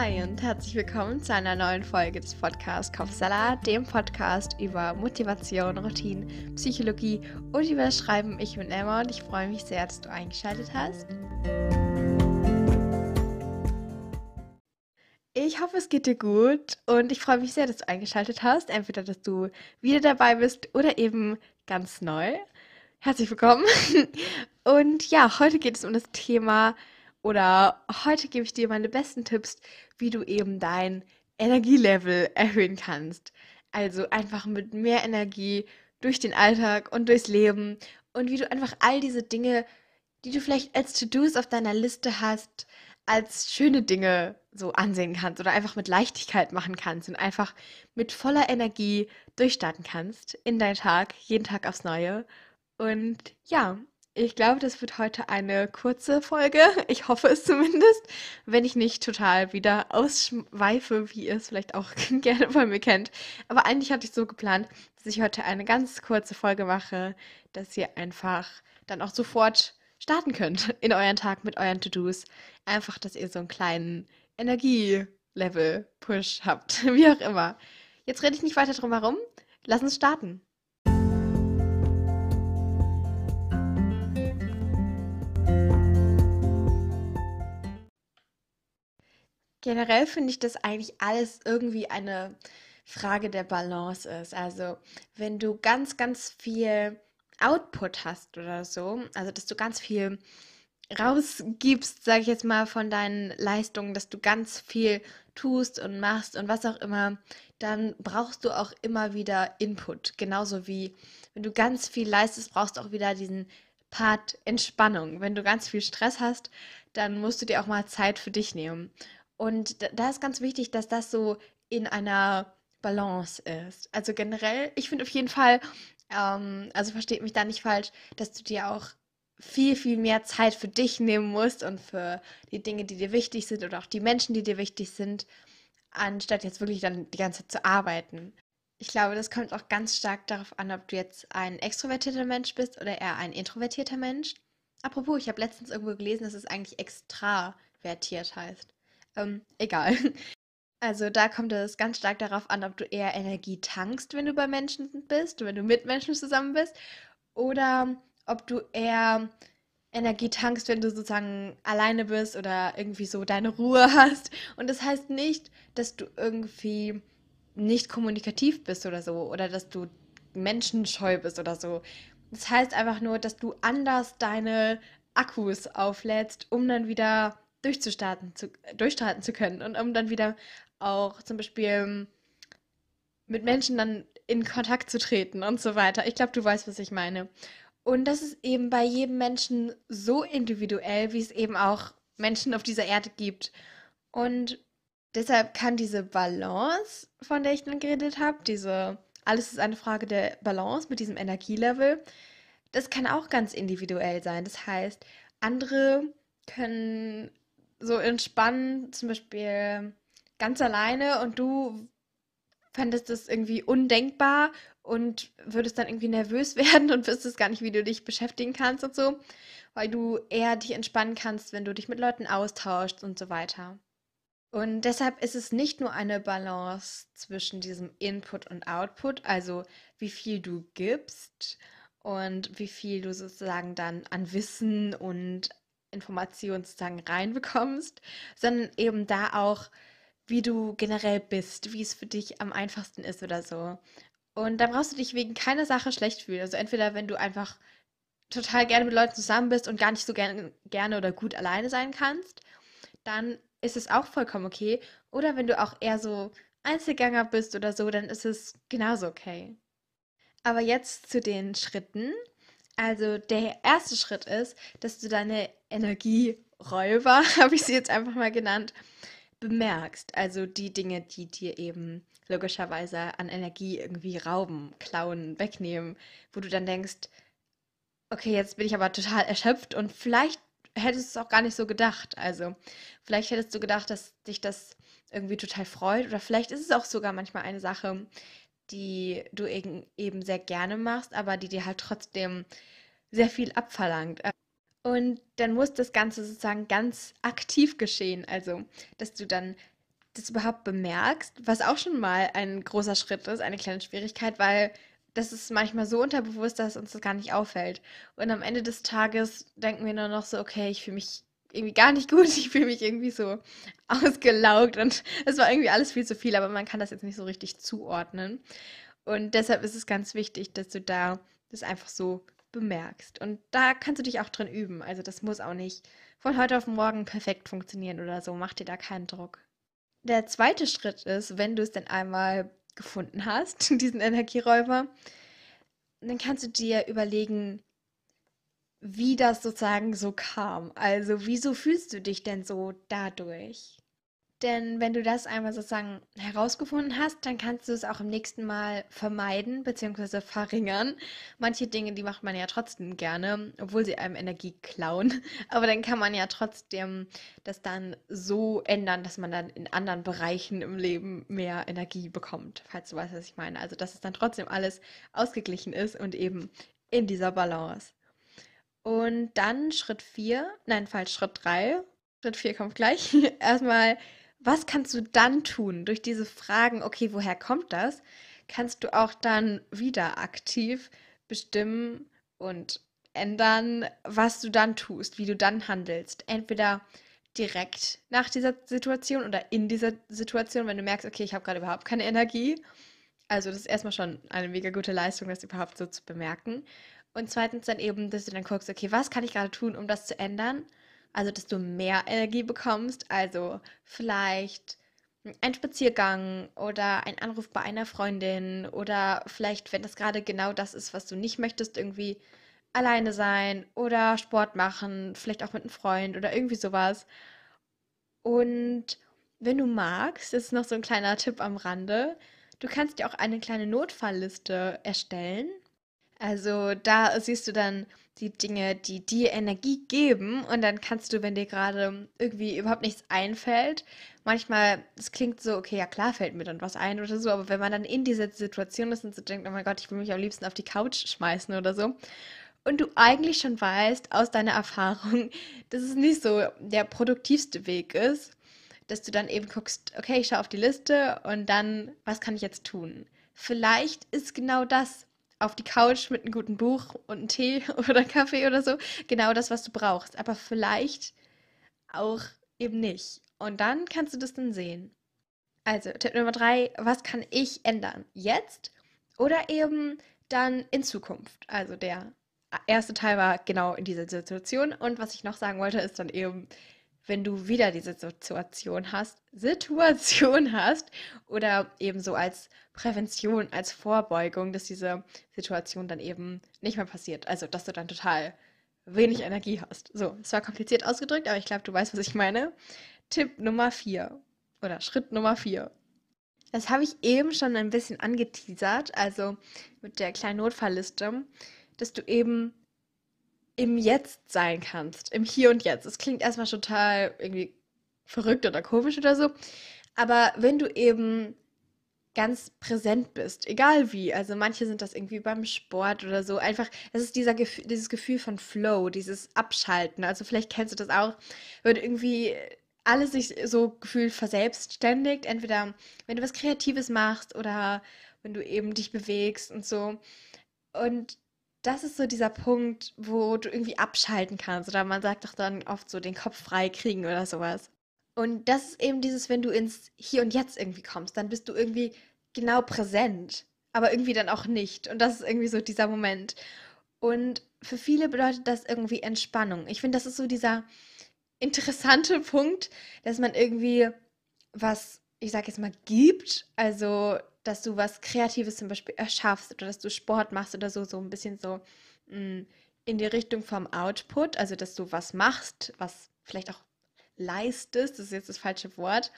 Hi und herzlich willkommen zu einer neuen Folge des Podcasts Kopfsalat, dem Podcast über Motivation, Routinen, Psychologie und über das Schreiben. Ich bin Emma und ich freue mich sehr, dass du eingeschaltet hast. Ich hoffe, es geht dir gut und ich freue mich sehr, dass du eingeschaltet hast. Entweder, dass du wieder dabei bist oder eben ganz neu. Herzlich willkommen. Und ja, heute geht es um das Thema oder heute gebe ich dir meine besten Tipps, wie du eben dein Energielevel erhöhen kannst. Also einfach mit mehr Energie durch den Alltag und durchs Leben und wie du einfach all diese Dinge, die du vielleicht als To-Dos auf deiner Liste hast, als schöne Dinge so ansehen kannst oder einfach mit Leichtigkeit machen kannst und einfach mit voller Energie durchstarten kannst in deinen Tag, jeden Tag aufs Neue. Und ja, ich glaube, das wird heute eine kurze Folge. Ich hoffe es zumindest, wenn ich nicht total wieder ausschweife, wie ihr es vielleicht auch gerne von mir kennt. Aber eigentlich hatte ich so geplant, dass ich heute eine ganz kurze Folge mache, dass ihr einfach dann auch sofort starten könnt in euren Tag mit euren To-Dos. Einfach, dass ihr so einen kleinen Energielevel-Push habt, wie auch immer. Jetzt rede ich nicht weiter drum herum. Lass uns starten. Generell finde ich, dass eigentlich alles irgendwie eine Frage der Balance ist. Also, wenn du ganz, ganz viel Output hast oder so, also dass du ganz viel rausgibst, sage ich jetzt mal, von deinen Leistungen, dass du ganz viel tust und machst und was auch immer, dann brauchst du auch immer wieder Input. Genauso wie wenn du ganz viel leistest, brauchst du auch wieder diesen Part Entspannung. Wenn du ganz viel Stress hast, dann musst du dir auch mal Zeit für dich nehmen. Und da ist ganz wichtig, dass das so in einer Balance ist. Also generell, ich finde auf jeden Fall, ähm, also versteht mich da nicht falsch, dass du dir auch viel, viel mehr Zeit für dich nehmen musst und für die Dinge, die dir wichtig sind oder auch die Menschen, die dir wichtig sind, anstatt jetzt wirklich dann die ganze Zeit zu arbeiten. Ich glaube, das kommt auch ganz stark darauf an, ob du jetzt ein extrovertierter Mensch bist oder eher ein introvertierter Mensch. Apropos, ich habe letztens irgendwo gelesen, dass es eigentlich extravertiert heißt. Ähm, egal. Also da kommt es ganz stark darauf an, ob du eher Energie tankst, wenn du bei Menschen bist, wenn du mit Menschen zusammen bist, oder ob du eher Energie tankst, wenn du sozusagen alleine bist oder irgendwie so deine Ruhe hast. Und das heißt nicht, dass du irgendwie nicht kommunikativ bist oder so, oder dass du menschenscheu bist oder so. Das heißt einfach nur, dass du anders deine Akkus auflädst, um dann wieder durchzustarten zu, durchstarten zu können und um dann wieder auch zum Beispiel mit Menschen dann in Kontakt zu treten und so weiter. Ich glaube, du weißt, was ich meine. Und das ist eben bei jedem Menschen so individuell, wie es eben auch Menschen auf dieser Erde gibt. Und deshalb kann diese Balance, von der ich dann geredet habe, diese, alles ist eine Frage der Balance mit diesem Energielevel, das kann auch ganz individuell sein. Das heißt, andere können so entspannen, zum Beispiel ganz alleine und du fändest das irgendwie undenkbar und würdest dann irgendwie nervös werden und wüsstest gar nicht, wie du dich beschäftigen kannst und so, weil du eher dich entspannen kannst, wenn du dich mit Leuten austauschst und so weiter. Und deshalb ist es nicht nur eine Balance zwischen diesem Input und Output, also wie viel du gibst und wie viel du sozusagen dann an Wissen und Informationen sozusagen reinbekommst, sondern eben da auch, wie du generell bist, wie es für dich am einfachsten ist oder so. Und da brauchst du dich wegen keiner Sache schlecht fühlen. Also entweder wenn du einfach total gerne mit Leuten zusammen bist und gar nicht so gerne, gerne oder gut alleine sein kannst, dann ist es auch vollkommen okay. Oder wenn du auch eher so Einzelgänger bist oder so, dann ist es genauso okay. Aber jetzt zu den Schritten, also der erste Schritt ist, dass du deine Energieräuber, habe ich sie jetzt einfach mal genannt, bemerkst. Also die Dinge, die dir eben logischerweise an Energie irgendwie rauben, klauen, wegnehmen, wo du dann denkst, okay, jetzt bin ich aber total erschöpft und vielleicht hättest du es auch gar nicht so gedacht. Also vielleicht hättest du gedacht, dass dich das irgendwie total freut oder vielleicht ist es auch sogar manchmal eine Sache, die du eben sehr gerne machst, aber die dir halt trotzdem sehr viel abverlangt. Und dann muss das Ganze sozusagen ganz aktiv geschehen. Also, dass du dann das überhaupt bemerkst, was auch schon mal ein großer Schritt ist, eine kleine Schwierigkeit, weil das ist manchmal so unterbewusst, dass uns das gar nicht auffällt. Und am Ende des Tages denken wir nur noch so, okay, ich fühle mich irgendwie gar nicht gut, ich fühle mich irgendwie so ausgelaugt und es war irgendwie alles viel zu viel, aber man kann das jetzt nicht so richtig zuordnen. Und deshalb ist es ganz wichtig, dass du da das einfach so bemerkst. Und da kannst du dich auch drin üben. Also das muss auch nicht von heute auf morgen perfekt funktionieren oder so. Mach dir da keinen Druck. Der zweite Schritt ist, wenn du es denn einmal gefunden hast, diesen Energieräuber, dann kannst du dir überlegen, wie das sozusagen so kam. Also, wieso fühlst du dich denn so dadurch? Denn wenn du das einmal sozusagen herausgefunden hast, dann kannst du es auch im nächsten Mal vermeiden bzw. verringern. Manche Dinge, die macht man ja trotzdem gerne, obwohl sie einem Energie klauen. Aber dann kann man ja trotzdem das dann so ändern, dass man dann in anderen Bereichen im Leben mehr Energie bekommt, falls du weißt, was ich meine. Also, dass es dann trotzdem alles ausgeglichen ist und eben in dieser Balance. Und dann Schritt 4, nein, falsch, Schritt 3. Schritt 4 kommt gleich. Erstmal was kannst du dann tun? Durch diese Fragen, okay, woher kommt das? Kannst du auch dann wieder aktiv bestimmen und ändern, was du dann tust, wie du dann handelst. Entweder direkt nach dieser Situation oder in dieser Situation, wenn du merkst, okay, ich habe gerade überhaupt keine Energie. Also das ist erstmal schon eine mega gute Leistung, das überhaupt so zu bemerken. Und zweitens dann eben, dass du dann guckst, okay, was kann ich gerade tun, um das zu ändern? also dass du mehr Energie bekommst. Also vielleicht ein Spaziergang oder ein Anruf bei einer Freundin oder vielleicht, wenn das gerade genau das ist, was du nicht möchtest, irgendwie alleine sein oder Sport machen, vielleicht auch mit einem Freund oder irgendwie sowas. Und wenn du magst, das ist noch so ein kleiner Tipp am Rande, du kannst dir auch eine kleine Notfallliste erstellen. Also da siehst du dann die Dinge, die dir Energie geben. Und dann kannst du, wenn dir gerade irgendwie überhaupt nichts einfällt, manchmal, es klingt so, okay, ja klar fällt mir dann was ein oder so, aber wenn man dann in dieser Situation ist und so denkt, oh mein Gott, ich will mich am liebsten auf die Couch schmeißen oder so. Und du eigentlich schon weißt aus deiner Erfahrung, dass es nicht so der produktivste Weg ist, dass du dann eben guckst, okay, ich schaue auf die Liste und dann, was kann ich jetzt tun? Vielleicht ist genau das auf die Couch mit einem guten Buch und einem Tee oder Kaffee oder so. Genau das, was du brauchst. Aber vielleicht auch eben nicht. Und dann kannst du das dann sehen. Also, Tipp Nummer drei, was kann ich ändern? Jetzt oder eben dann in Zukunft? Also der erste Teil war genau in dieser Situation. Und was ich noch sagen wollte, ist dann eben, wenn du wieder diese Situation hast, Situation hast oder eben so als Prävention, als Vorbeugung, dass diese Situation dann eben nicht mehr passiert. Also, dass du dann total wenig Energie hast. So, es war kompliziert ausgedrückt, aber ich glaube, du weißt, was ich meine. Tipp Nummer 4 oder Schritt Nummer 4. Das habe ich eben schon ein bisschen angeteasert, also mit der kleinen Notfallliste, dass du eben im Jetzt sein kannst, im Hier und Jetzt. Es klingt erstmal total irgendwie verrückt oder komisch oder so, aber wenn du eben ganz präsent bist, egal wie, also manche sind das irgendwie beim Sport oder so, einfach, es ist dieser Gefühl, dieses Gefühl von Flow, dieses Abschalten, also vielleicht kennst du das auch, wenn irgendwie alles sich so gefühlt verselbstständigt, entweder wenn du was Kreatives machst oder wenn du eben dich bewegst und so. Und das ist so dieser Punkt, wo du irgendwie abschalten kannst. Oder man sagt doch dann oft so den Kopf frei kriegen oder sowas. Und das ist eben dieses, wenn du ins Hier und Jetzt irgendwie kommst, dann bist du irgendwie genau präsent, aber irgendwie dann auch nicht. Und das ist irgendwie so dieser Moment. Und für viele bedeutet das irgendwie Entspannung. Ich finde, das ist so dieser interessante Punkt, dass man irgendwie was, ich sag jetzt mal, gibt. Also dass du was Kreatives zum Beispiel erschaffst oder dass du Sport machst oder so, so ein bisschen so mh, mm, in die Richtung vom Output, also dass du was machst, was vielleicht auch leistest, das ist jetzt das falsche Wort,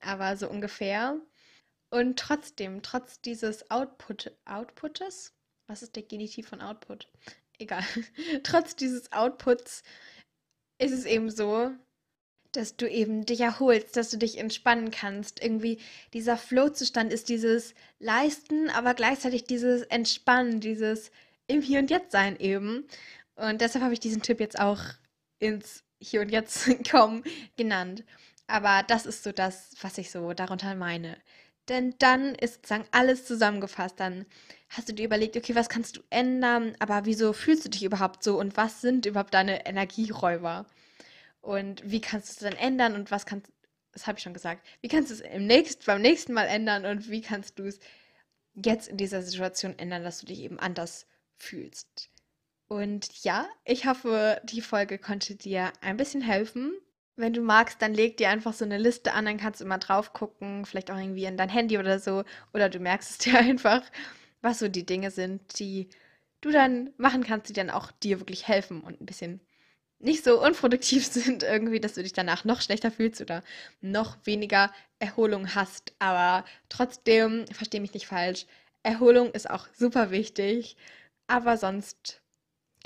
aber so ungefähr. Und trotzdem, trotz dieses Output, Outputtes, was ist der Genitiv von Output? Egal. trotz dieses Outputs ist es eben so, dass du eben dich erholst, dass du dich entspannen kannst. Irgendwie dieser Flow-Zustand ist dieses Leisten, aber gleichzeitig dieses Entspannen, dieses im Hier und Jetzt sein eben. Und deshalb habe ich diesen Tipp jetzt auch ins Hier und Jetzt kommen genannt. Aber das ist so das, was ich so darunter meine. Denn dann ist sozusagen alles zusammengefasst. Dann hast du dir überlegt, okay, was kannst du ändern, aber wieso fühlst du dich überhaupt so und was sind überhaupt deine Energieräuber? Und wie kannst du es dann ändern und was kannst das habe ich schon gesagt, wie kannst du es im nächsten, beim nächsten Mal ändern und wie kannst du es jetzt in dieser Situation ändern, dass du dich eben anders fühlst? Und ja, ich hoffe, die Folge konnte dir ein bisschen helfen. Wenn du magst, dann leg dir einfach so eine Liste an, dann kannst du immer drauf gucken, vielleicht auch irgendwie in dein Handy oder so. Oder du merkst es dir einfach, was so die Dinge sind, die du dann machen kannst, die dann auch dir wirklich helfen und ein bisschen nicht so unproduktiv sind, irgendwie, dass du dich danach noch schlechter fühlst oder noch weniger Erholung hast. Aber trotzdem, verstehe mich nicht falsch, Erholung ist auch super wichtig. Aber sonst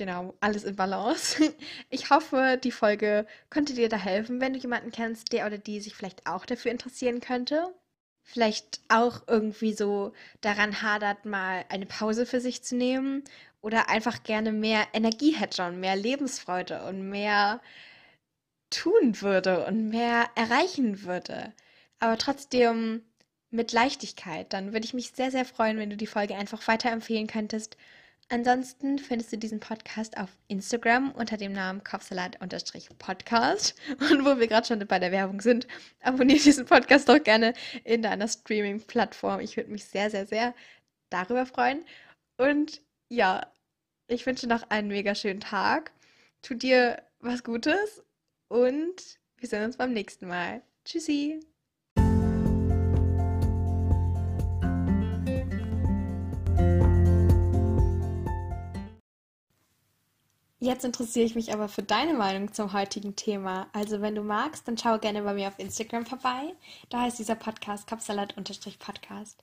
Genau, alles in Balance. Ich hoffe, die Folge konnte dir da helfen, wenn du jemanden kennst, der oder die sich vielleicht auch dafür interessieren könnte. Vielleicht auch irgendwie so daran hadert, mal eine Pause für sich zu nehmen oder einfach gerne mehr Energie hätte und mehr Lebensfreude und mehr tun würde und mehr erreichen würde. Aber trotzdem mit Leichtigkeit. Dann würde ich mich sehr, sehr freuen, wenn du die Folge einfach weiterempfehlen könntest Ansonsten findest du diesen Podcast auf Instagram unter dem Namen Kopfsalat-Podcast. Und wo wir gerade schon bei der Werbung sind, abonniere diesen Podcast doch gerne in deiner Streaming-Plattform. Ich würde mich sehr, sehr, sehr darüber freuen. Und ja, ich wünsche noch einen mega schönen Tag. Tu dir was Gutes und wir sehen uns beim nächsten Mal. Tschüssi! Jetzt interessiere ich mich aber für deine Meinung zum heutigen Thema. Also wenn du magst, dann schau gerne bei mir auf Instagram vorbei. Da heißt dieser Podcast Kapsalat-Podcast.